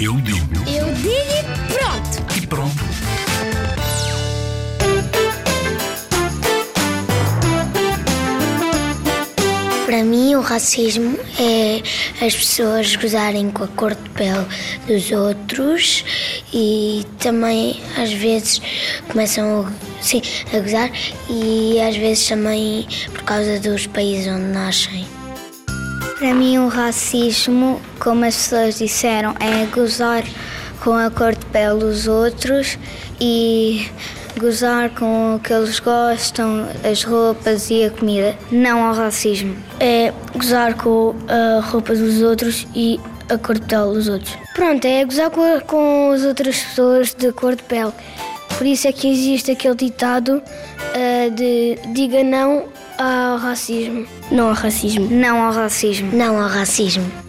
Eu digo Eu digo e pronto. e pronto. Para mim, o racismo é as pessoas gozarem com a cor de pele dos outros e também, às vezes, começam a, sim, a gozar e às vezes também por causa dos países onde nascem. Para mim, o racismo, como as pessoas disseram, é gozar com a cor de pele dos outros e gozar com o que eles gostam, as roupas e a comida. Não ao racismo. É gozar com a roupa dos outros e a cor de pele dos outros. Pronto, é gozar com, com as outras pessoas de cor de pele. Por isso é que existe aquele ditado ah, de diga não ao racismo. Não ao racismo. Não ao racismo. Não ao racismo.